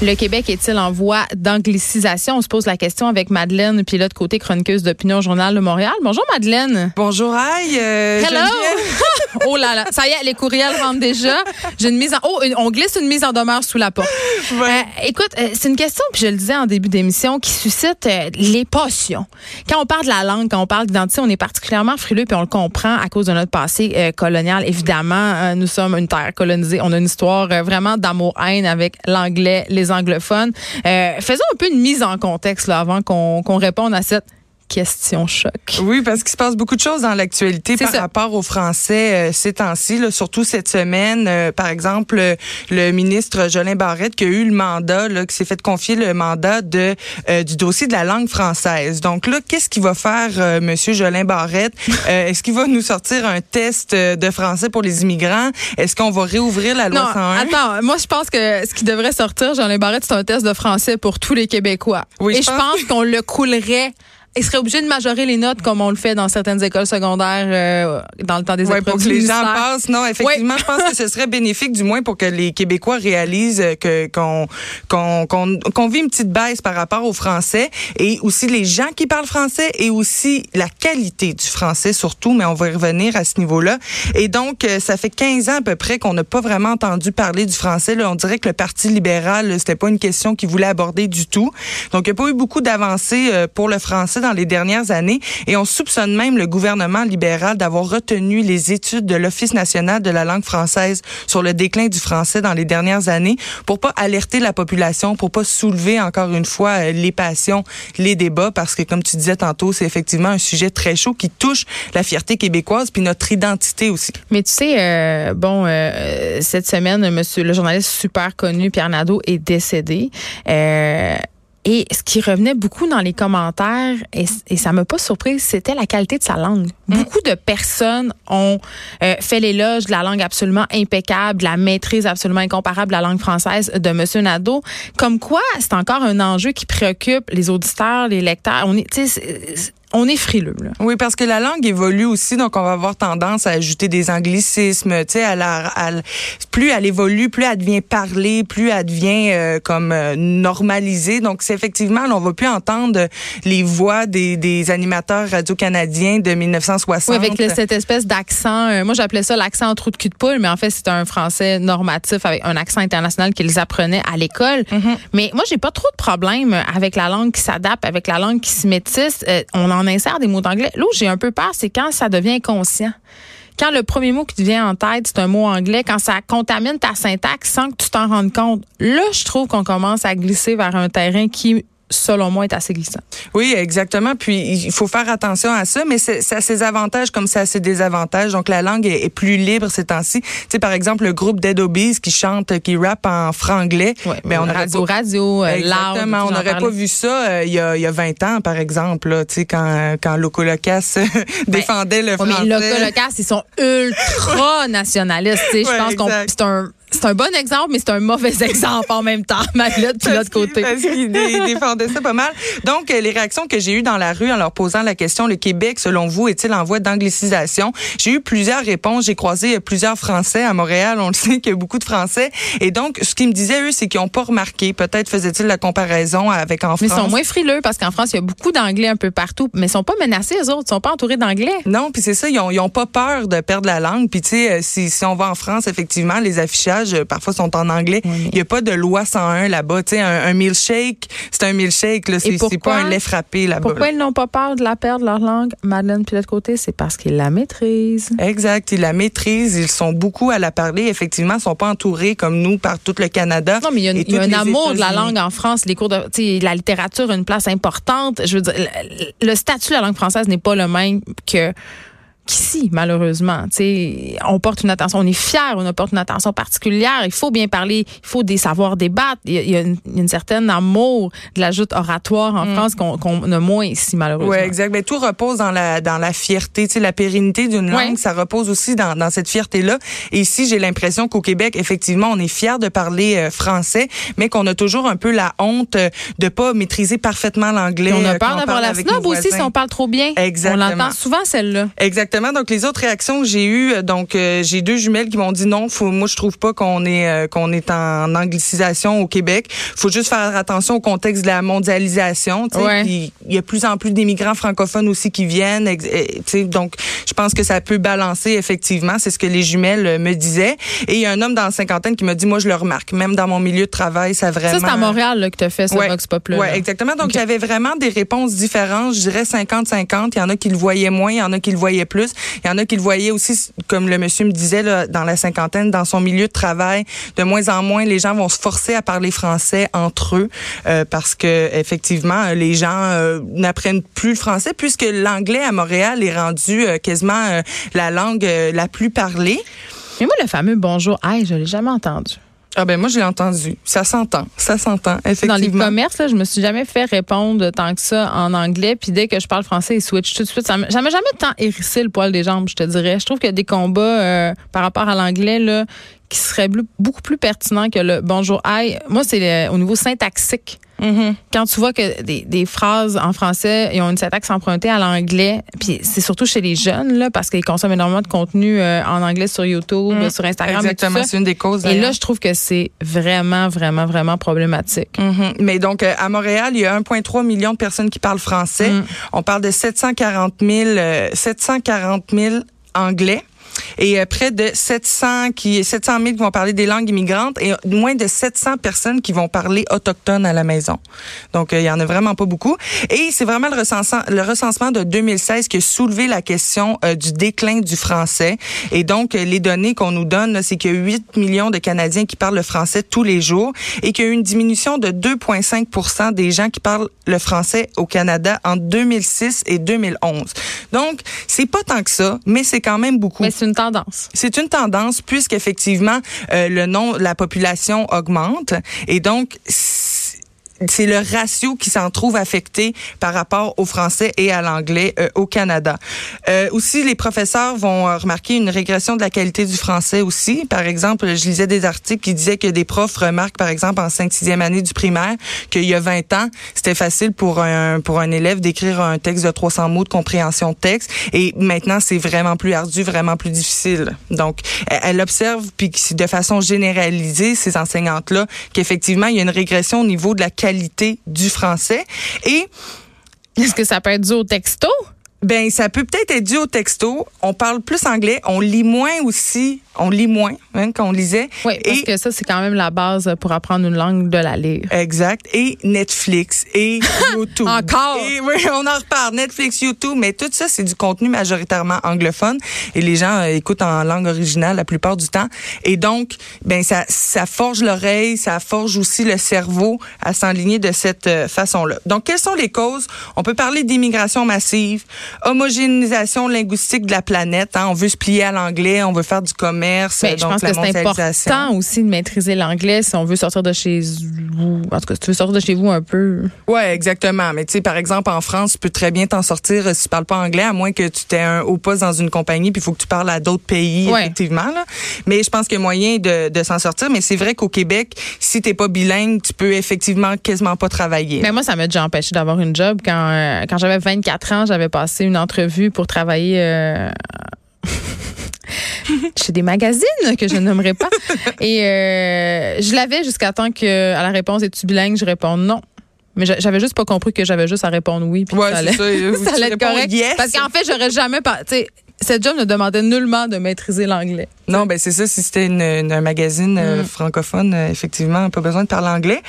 Le Québec est-il en voie d'anglicisation? On se pose la question avec Madeleine, pilote côté chroniqueuse d'opinion Journal de Montréal. Bonjour Madeleine. Bonjour, aïe. euh, Hello! Oh là là, ça y est, les courriels rentrent déjà. J'ai une mise en oh, une- on glisse une mise en demeure sous la porte. Ouais. Euh, écoute, euh, c'est une question puis je le disais en début d'émission qui suscite les passions. Quand on parle de la langue, quand on parle d'identité, on est particulièrement frileux puis on le comprend à cause de notre passé colonial. Évidemment, nous sommes une terre colonisée. On a une histoire vraiment d'amour-haine avec l'anglais, les anglophones. Euh, faisons un peu une mise en contexte avant qu'on qu'on réponde à cette question choc. Oui, parce qu'il se passe beaucoup de choses dans l'actualité par ça. rapport aux Français euh, ces temps-ci, surtout cette semaine. Euh, par exemple, euh, le ministre Jolin Barrette qui a eu le mandat, là, qui s'est fait confier le mandat de euh, du dossier de la langue française. Donc là, qu'est-ce qu'il va faire, Monsieur Jolin Barrette? Est-ce qu'il va nous sortir un test de français pour les immigrants? Est-ce qu'on va réouvrir la loi Non, 101 attends, moi je pense que ce qui devrait sortir, Jean Barrette, c'est un test de français pour tous les Québécois. Oui, Et je je pense pense qu'on le coulerait. Il serait obligé de majorer les notes comme on le fait dans certaines écoles secondaires euh, dans le temps des Ouais, épreuves pour que les gens passent. Non, effectivement, je pense que ce serait bénéfique, du moins pour que les Québécois réalisent que qu'on qu'on qu'on qu'on vit une petite baisse par rapport au français et aussi les gens qui parlent français et aussi la qualité du français surtout. Mais on va y revenir à ce niveau-là. Et donc, euh, ça fait 15 ans à peu près qu'on n'a pas vraiment entendu parler du français. Là, on dirait que le Parti libéral, c'était pas une question qu'il voulait aborder du tout. Donc, il n'y a pas eu beaucoup d'avancées euh, pour le français dans les dernières années. Et on soupçonne même le gouvernement libéral d'avoir retenu les études de l'Office national de la langue française sur le déclin du français dans les dernières années pour pas alerter la population, pour pas soulever encore une fois euh, les passions, les débats, parce que comme tu disais tantôt, c'est effectivement un sujet très chaud qui touche la fierté québécoise puis notre identité aussi. Mais tu sais, euh, bon, euh, cette semaine, monsieur le journaliste super connu Pierre Nadeau est décédé. Euh, et ce qui revenait beaucoup dans les commentaires, et, et ça m'a pas surpris, c'était la qualité de sa langue. Beaucoup de personnes ont euh, fait l'éloge de la langue absolument impeccable, de la maîtrise absolument incomparable de la langue française de Monsieur Nadeau. Comme quoi, c'est encore un enjeu qui préoccupe les auditeurs, les lecteurs. On est, on est frileux. Là. Oui, parce que la langue évolue aussi, donc on va avoir tendance à ajouter des anglicismes. Tu sais, à la, à la- plus elle évolue, plus elle devient parlée, plus elle devient euh, comme euh, normalisée. Donc, c'est effectivement, là, on va plus entendre les voix des, des animateurs radio-canadiens de 1960. Oui, avec le- cette espèce d'accent. euh, moi, j'appelais ça l'accent en trou de cul de poule, mais en fait, c'est un français normatif avec un accent international qu'ils apprenaient à l'école. Mais moi, j'ai pas trop de problème avec la langue qui s'adapte, avec la langue qui se métisse. Euh, on en insère des mots d'anglais. Là où j'ai un peu peur, c'est quand ça devient inconscient. Quand le premier mot qui te vient en tête, c'est un mot anglais, quand ça contamine ta syntaxe sans que tu t'en rendes compte, là, je trouve qu'on commence à glisser vers un terrain qui, selon moi, est assez glissant. Oui, exactement. Puis il faut faire attention à ça, mais c'est- ça a ses avantages comme ça a ses désavantages. Donc la langue est, est plus libre ces temps-ci. Tu sais, par exemple, le groupe Dead Obies qui chante, qui rappe en franglais. Ouais, ben, on radio, pas- radio, euh, loud, Exactement. On n'aurait pas vu ça euh, il y, a, il y a 20 ans, par exemple, là, tu sais, quand, quand Loco Locas défendait le Ben, Ouais, français. mais Loca Locas, ils sont ultra nationalistes. tu sais. Je pense qu'on c'est un c'est un bon exemple, mais c'est un mauvais exemple en même temps. Maglette, puis l'autre côté. Parce qu'il dé- défendait ça pas mal. Donc, euh, les réactions que j'ai eues dans la rue en leur posant la question, le Québec, selon vous, est-il en voie d'anglicisation? J'ai eu plusieurs réponses. J'ai croisé euh, plusieurs Français à Montréal. On le sait qu'il y a beaucoup de Français. Et donc, ce qu'ils me disaient, eux, c'est qu'ils n'ont pas remarqué. Peut-être faisaient-ils la comparaison avec en Mais ils France. sont moins frileux parce qu'en France, il y a beaucoup d'anglais un peu partout, mais ils sont pas menacés, eux autres. Ils sont pas entourés d'anglais. Non, puis c'est ça, ils ont, ils ont pas peur de perdre la langue. Puis tu sais, euh, si, si on va en France, effectivement, les affichages euh, parfois sont en anglais. Oui, Il y a pas de loi 101 là-bas. Tu sais, un, un milkshake, c'est un milkshake. Là, c'est, c'est pas un lait frappé là-bas. Pourquoi ils n'ont pas peur de la perdre, leur langue, Madeleine, puis de l'autre côté? C'est parce qu'ils la maîtrisent. Exact, ils la maîtrisent, ils sont beaucoup à la parler. Effectivement, ils sont pas entourés comme nous par tout le Canada. Non, mais il y a, y un amour de la langue en France. Les cours de, tu sais, la littérature a une place importante. Je veux dire, le, le statut de la langue française n'est pas le même que qu'ici, malheureusement. sais, on porte une attention, on est fier, on porte une attention particulière. Il faut bien parler, il faut des savoir débattre. Il y a, une, certaine amour de la joute oratoire en mm. France qu'on a moins ici, malheureusement. Oui, exact. Mais tout repose dans la, dans la fierté. sais, la pérennité d'une langue, ça repose aussi dans, dans cette fierté-là. Et ici, j'ai l'impression qu'au Québec, effectivement, on est fier de parler euh, français, mais qu'on a toujours un peu la honte euh, de pas maîtriser parfaitement l'anglais. On a peur d'avoir la snob aussi si on parle trop bien. Exactement. On l'entend souvent, celle-là. Exactement. Donc, les autres réactions que j'ai eues, euh, donc, j'ai deux jumelles qui m'ont dit non, faut, moi, je trouve pas qu'on est, qu'on est en anglicisation au Québec. Faut juste faire attention au contexte de la mondialisation. Ouais. Il y a plus en plus d'immigrants francophones aussi qui viennent. Donc, je pense que ça peut balancer effectivement. C'est ce que les jumelles me disaient. Et il y a un homme dans la cinquantaine qui m'a dit, moi, je le remarque. Même dans mon milieu de travail, ça vraiment. Ça, c'est à Montréal là, que tu as fait ce Vox Pop Oui, exactement. Donc, il y avait vraiment des réponses différentes. Je dirais 50-50. Il y en a qui le voyaient moins, il y en a qui le voyaient plus. Il y en a qui le voyaient aussi, comme le monsieur me disait, dans la cinquantaine, dans son milieu de travail. De moins en moins, les gens vont se forcer à parler français entre eux euh, parce que effectivement, les gens euh, n'apprennent plus le français puisque l'anglais à Montréal est rendu euh, quasiment la langue la plus parlée. Mais moi, le fameux bonjour, aïe, je l'ai jamais entendu. Ah ben moi je l'ai entendu. Ça s'entend, ça s'entend effectivement. Dans les commerces, là, je me suis jamais fait répondre tant que ça en anglais. Puis dès que je parle français, ils switch tout de suite. Ça m'a jamais tant hérissé le poil des jambes, je te dirais. Je trouve qu'il y a des combats euh, par rapport à l'anglais là qui seraient beaucoup plus pertinents que le bonjour aïe. Moi c'est au niveau syntaxique. Mm-hmm. Quand tu vois que des, des, phrases en français ils ont une syntaxe empruntée à l'anglais, puis c'est surtout chez les jeunes là, parce qu'ils consomment énormément de contenu euh, en anglais sur YouTube, mm. sur Instagram. Exactement, c'est une des causes. Et là, je trouve que c'est vraiment, vraiment, vraiment problématique. Mm-hmm. Mais donc euh, à Montréal, il y a 1,3 million de personnes qui parlent français. Mm. On parle de 740 000, 740 000 anglais et euh, près de 700 qui 700 000 qui vont parler des langues immigrantes et moins de 700 personnes qui vont parler autochtone à la maison. Donc euh, il y en a vraiment pas beaucoup et c'est vraiment le recensement le recensement de 2016 qui a soulevé la question euh, du déclin du français et donc les données qu'on nous donne c'est qu'il y a 8 millions de Canadiens qui parlent le français tous les jours et qu'il y a eu une diminution de 2,5% des gens qui parlent le français au Canada en 2006 et 2011. Donc c'est pas tant que ça, mais c'est quand même beaucoup une tendance. C'est une tendance puisqu'effectivement, euh, le nom, la population augmente et donc c'est le ratio qui s'en trouve affecté par rapport au français et à l'anglais euh, au Canada. Euh, aussi, les professeurs vont euh, remarquer une régression de la qualité du français aussi. Par exemple, je lisais des articles qui disaient que des profs remarquent, par exemple, en 5 6 année du primaire, qu'il y a 20 ans, c'était facile pour un, pour un élève d'écrire un texte de 300 mots de compréhension de texte. Et maintenant, c'est vraiment plus ardu, vraiment plus difficile. Donc, elle observe, puis de façon généralisée, ces enseignantes-là, qu'effectivement, il y a une régression au niveau de la qualité du français. Et est-ce que ça peut être dû au texto? Ben, ça peut peut-être être dû au texto. On parle plus anglais. On lit moins aussi on lit moins hein, qu'on lisait. Oui, parce que ça, c'est quand même la base pour apprendre une langue de la lire. Exact. Et Netflix et YouTube. Encore? oui, on en reparle. Netflix, YouTube, mais tout ça, c'est du contenu majoritairement anglophone et les gens euh, écoutent en langue originale la plupart du temps. Et donc, ben ça, ça forge l'oreille, ça forge aussi le cerveau à s'enligner de cette euh, façon-là. Donc, quelles sont les causes? On peut parler d'immigration massive, homogénéisation linguistique de la planète. Hein. On veut se plier à l'anglais, on veut faire du commerce ben, je pense que c'est important aussi de maîtriser l'anglais si on veut sortir de chez vous. En tout cas, si tu veux sortir de chez vous un peu. Oui, exactement. Mais tu sais, par exemple, en France, tu peux très bien t'en sortir si tu parles pas anglais, à moins que tu t'aies un haut poste dans une compagnie, puis il faut que tu parles à d'autres pays, effectivement. Là. Mais je pense qu'il y a moyen de, de s'en sortir. Mais c'est vrai qu'au Québec, si t'es pas bilingue, tu peux effectivement quasiment pas travailler. Mais moi, ça m'a déjà empêché d'avoir une job. Quand, euh, quand j'avais 24 ans, j'avais passé une entrevue pour travailler euh, chez des magazines que je nommerai pas. Et euh, je l'avais jusqu'à temps que à la réponse es-tu bilingue, je réponds non. Mais j'avais juste pas compris que j'avais juste à répondre oui. Puis ouais, ça allait, ça, allait être correct. Parce qu'en fait, j'aurais jamais pas. Cette job ne demandait nullement de maîtriser l'anglais. Non, ben c'est ça. Si c'était un magazine euh, mm. francophone, euh, effectivement, pas besoin de parler anglais.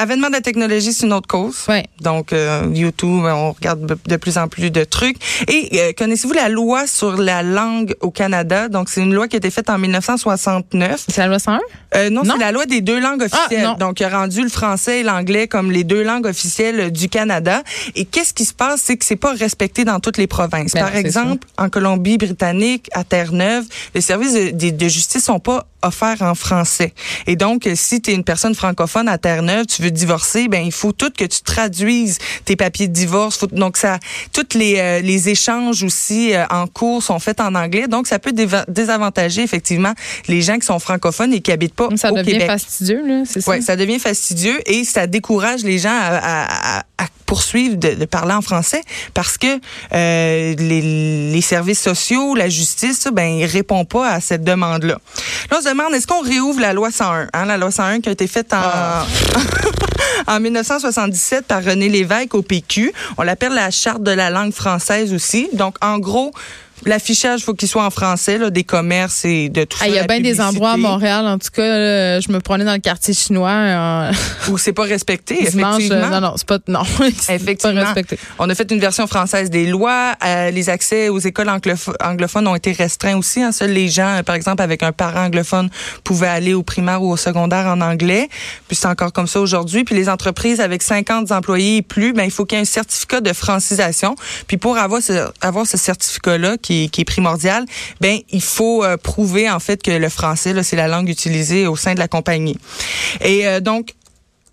Avènement de la technologie, c'est une autre cause. Ouais. Donc, euh, YouTube, on regarde de plus en plus de trucs. Et euh, connaissez-vous la loi sur la langue au Canada? Donc, c'est une loi qui a été faite en 1969. C'est la loi 101? Euh, non, Non? c'est la loi des deux langues officielles. non. Donc, il a rendu le français et l'anglais comme les deux langues officielles du Canada. Et qu'est-ce qui se passe? C'est que c'est pas respecté dans toutes les provinces. Ben Par exemple, en Colombie-Britannique, à Terre-Neuve, les services de, de- de justice sont pas offerts en français. Et donc, euh, si tu es une personne francophone à Terre-Neuve, tu veux divorcer, ben il faut tout que tu traduises tes papiers de divorce. Faut- donc, ça, toutes les, euh, les échanges aussi euh, en cours sont faits en anglais. Donc, ça peut désavantager effectivement les gens qui sont francophones et qui habitent pas Ça au devient Québec. fastidieux, là, c'est ça? Ouais, ça devient fastidieux et ça décourage les gens à, à- à- à poursuivre de, de parler en français parce que euh, les, les services sociaux, la justice, ben ils répondent pas à cette demande-là. Là, on se demande est-ce qu'on réouvre la loi 101, hein, la loi 101 qui a été faite en Ah. en 1977 par René Lévesque au PQ. On l'appelle la charte de la langue française aussi. Donc, en gros, l'affichage, faut qu'il soit en français, là, des commerces et de tout Ah, ça. Il y a bien des endroits à Montréal, en tout cas, je me prenais dans le quartier chinois. euh, Où c'est pas respecté, dimanche, effectivement. euh, non, non, c'est pas, non, Effectivement. pas respecté. On a fait une version française des lois. Euh, les accès aux écoles anglopho- anglophones ont été restreints aussi. Hein. Seuls les gens, euh, par exemple, avec un parent anglophone, pouvaient aller au primaire ou au secondaire en anglais. Puis c'est encore comme ça aujourd'hui. Puis les entreprises avec 50 employés et plus, ben il faut qu'il y ait un certificat de francisation. Puis pour avoir ce, avoir ce certificat-là, qui, est- primordial, ben il faut euh, prouver en fait que le français, là, c'est la langue utilisée au sein de la compagnie. Et euh, donc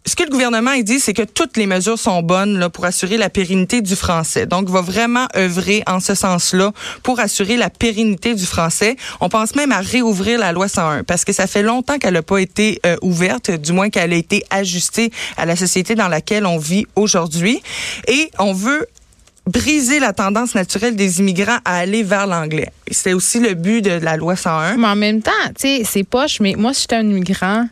ce que le gouvernement il dit, c'est que toutes les mesures sont bonnes là, pour assurer la pérennité du français. Donc, va vraiment œuvrer en ce sens-là pour assurer la pérennité du français. On pense même à réouvrir la loi 101 parce que ça fait longtemps qu'elle n'a pas été euh, ouverte, du moins qu'elle a été ajustée à la société dans laquelle on vit aujourd'hui. Et on veut briser la tendance naturelle des immigrants à aller vers l'anglais. C'est aussi le but de la loi 101. Mais en même temps, tu sais, c'est poche, mais moi, si j'étais un immigrant,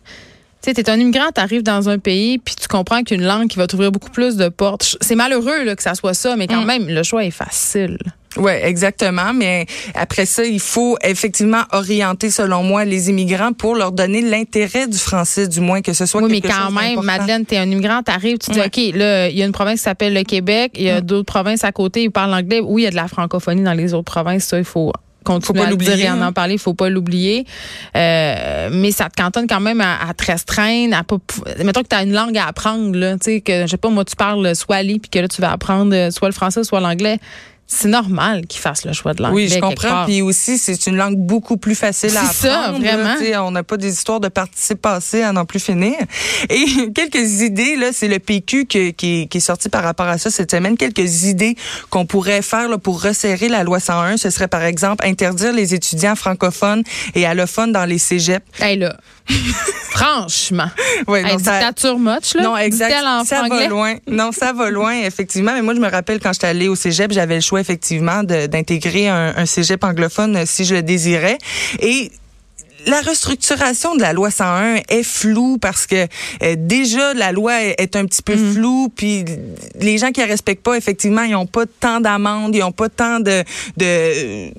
tu sais, t'es un immigrant, t'arrives dans un pays, puis tu comprends qu'une langue qui va t'ouvrir beaucoup plus de portes. C'est malheureux là, que ça soit ça, mais quand Mm. même, le choix est facile. Oui, exactement. Mais après ça, il faut effectivement orienter, selon moi, les immigrants pour leur donner l'intérêt du français, du moins que ce soit Oui, mais quand chose même. Madeleine, t'es un immigrant, t'arrives, tu dis, Ouais. OK, là, il y a une province qui s'appelle le Québec, il y a d'autres provinces à côté, ils parlent anglais. Oui, il y a de la francophonie dans les autres provinces, ça, il faut continuer Faut pas à dire l'oublier, et en hein. en parler, il faut pas l'oublier. Euh, mais ça te cantonne quand même à, à te restreindre, à pas mettons que tu as une langue à apprendre là, tu sais que je sais pas moi tu parles swahili puis que là tu vas apprendre euh, soit le français soit l'anglais. C'est normal qu'ils fassent le choix de l'anglais. Oui, je comprends. Puis aussi, c'est une langue beaucoup plus facile à C'est ça, apprendre. vraiment. là. On n'a pas des histoires de participe passé à n'en plus finir. Et quelques idées, là, c'est le PQ qui, qui est sorti par rapport à ça cette semaine. Quelques idées qu'on pourrait faire là, pour resserrer la loi 101. Ce serait, par exemple, interdire les étudiants francophones et allophones dans les cégeps. Hey, là. Franchement. Ouais, Hey, dictature là. Non, exact. Ça va loin. Non, ça va loin, effectivement. Mais moi, je me rappelle quand j'étais allée au cégep, j'avais le choix, effectivement, d'intégrer un, un cégep anglophone euh, si je le désirais. Et la restructuration de la loi 101 est floue parce que euh, déjà la loi est, un petit peu Mhm. floue puis les gens qui la respectent pas effectivement ils ont pas tant d'amendes ils ont pas tant de de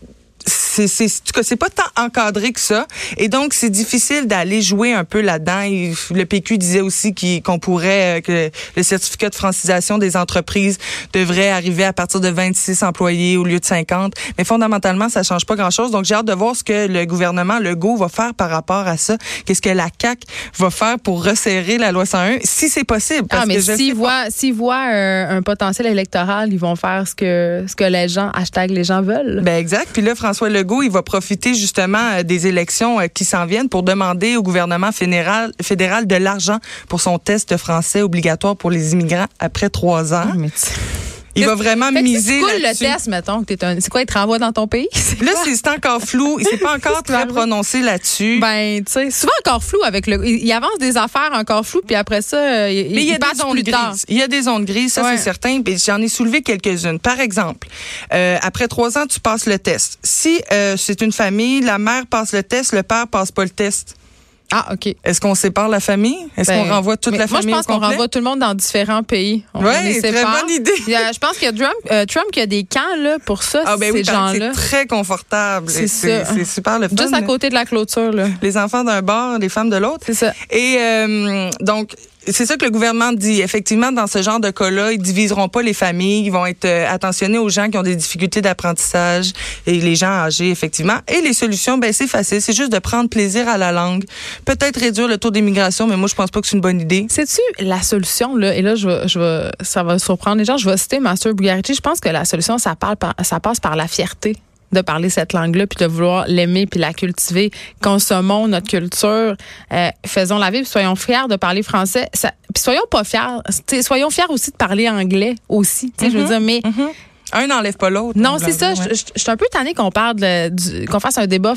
c'est c'est en tout cas, c'est pas tant encadré que ça. Et donc c'est difficile d'aller jouer un peu là-dedans. Le PQ disait aussi qu'on pourrait euh, que le certificat de francisation des entreprises devrait arriver à partir de 26 employés au lieu de 50 mais fondamentalement ça change pas grand-chose. Donc j'ai hâte de voir ce que le gouvernement Legault va faire par rapport à ça. Qu'est-ce que la CAC va faire pour resserrer la loi 101 si c'est possible. Parce Ah, mais voient, s'ils voient euh, un potentiel électoral, ils vont faire ce que, ce que les gens, hashtag les gens veulent. Ben exact. Puis là, François Legault, il va profiter justement euh, des élections euh, qui s'en viennent pour demander au gouvernement fédéral, de l'argent pour son test français obligatoire pour les immigrants après trois ans. Ah, Il va vraiment miser coules le test, mettons, que t'es un. C'est quoi, il te renvoie dans ton pays? C'est Là, c'est c'est encore flou. Il s'est pas encore très prononcé là-dessus. Ben, tu sais, souvent encore flou avec le. Il il avance des affaires encore floues, puis après ça, euh, il, Mais il y a des tard. grises. Il y a des zones grises, ça Ouais. c'est certain. Puis j'en ai soulevé quelques-unes. Par exemple, euh, après trois ans, tu passes le test. Si euh, c'est une famille, la mère passe le test, le père passe pas le test. Ah, OK. Est-ce qu'on sépare la famille? Est-ce Ben, qu'on renvoie toute la moi, famille je pense qu'on renvoie tout le monde dans différents pays. Ouais, les très bonne idée. Il y a- je pense qu'il y a Trump, euh, Trump qui a des camps là, pour ça, Ah ben ces oui, que gens-là. c'est très confortable. C'est C'est c'est super le fun. Juste à côté de la clôture, là. Les enfants d'un bord, les femmes de l'autre. C'est ça. Et euh, donc, c'est ça que le gouvernement dit. Effectivement, dans ce genre de cas-là, ils diviseront pas les familles. Ils vont être euh, attentionnés aux gens qui ont des difficultés d'apprentissage et les gens âgés, effectivement. Et les solutions, ben c'est facile. C'est juste de prendre plaisir à la langue. Peut-être réduire le taux d'immigration, mais moi, je pense pas que c'est une bonne idée. C'est-tu la solution, là? Et là, je vais, je vais, ça va surprendre les gens. Je vais citer Master Bugarici. Je pense que la solution, ça, parle par, ça passe par la fierté de parler cette langue-là, puis de vouloir l'aimer, puis la cultiver. Consommons notre culture, euh, faisons la vie, puis soyons fiers de parler français. Ça, puis soyons pas fiers, soyons fiers aussi de parler anglais aussi. Mm -hmm. Je veux mm-hmm. dire, mais... Mm -hmm. Un n'enlève pas l'autre. Non, c'est ça. Ouais. Je, je, suis un peu tannée qu'on parle qu'on fasse un débat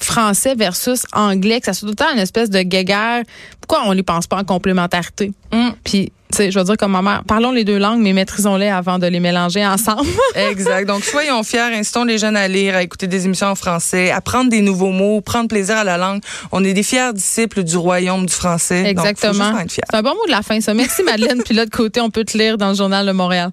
français versus anglais, que ça soit tout le temps une espèce de guéguerre. Pourquoi on ne pense pas en complémentarité? Mm. Puis je veux dire comme ma mère, parlons les deux langues, mais maîtrisons-les avant de les mélanger ensemble. exact. Donc, soyons fiers, incitons les jeunes à lire, à écouter des émissions en français, à prendre des nouveaux mots, prendre plaisir à la langue. On est des fiers disciples du royaume du français. Exactement. C'est un bon mot de la fin, ça. Merci, Madeleine. Puis là, de côté, on peut te lire dans le Journal de Montréal.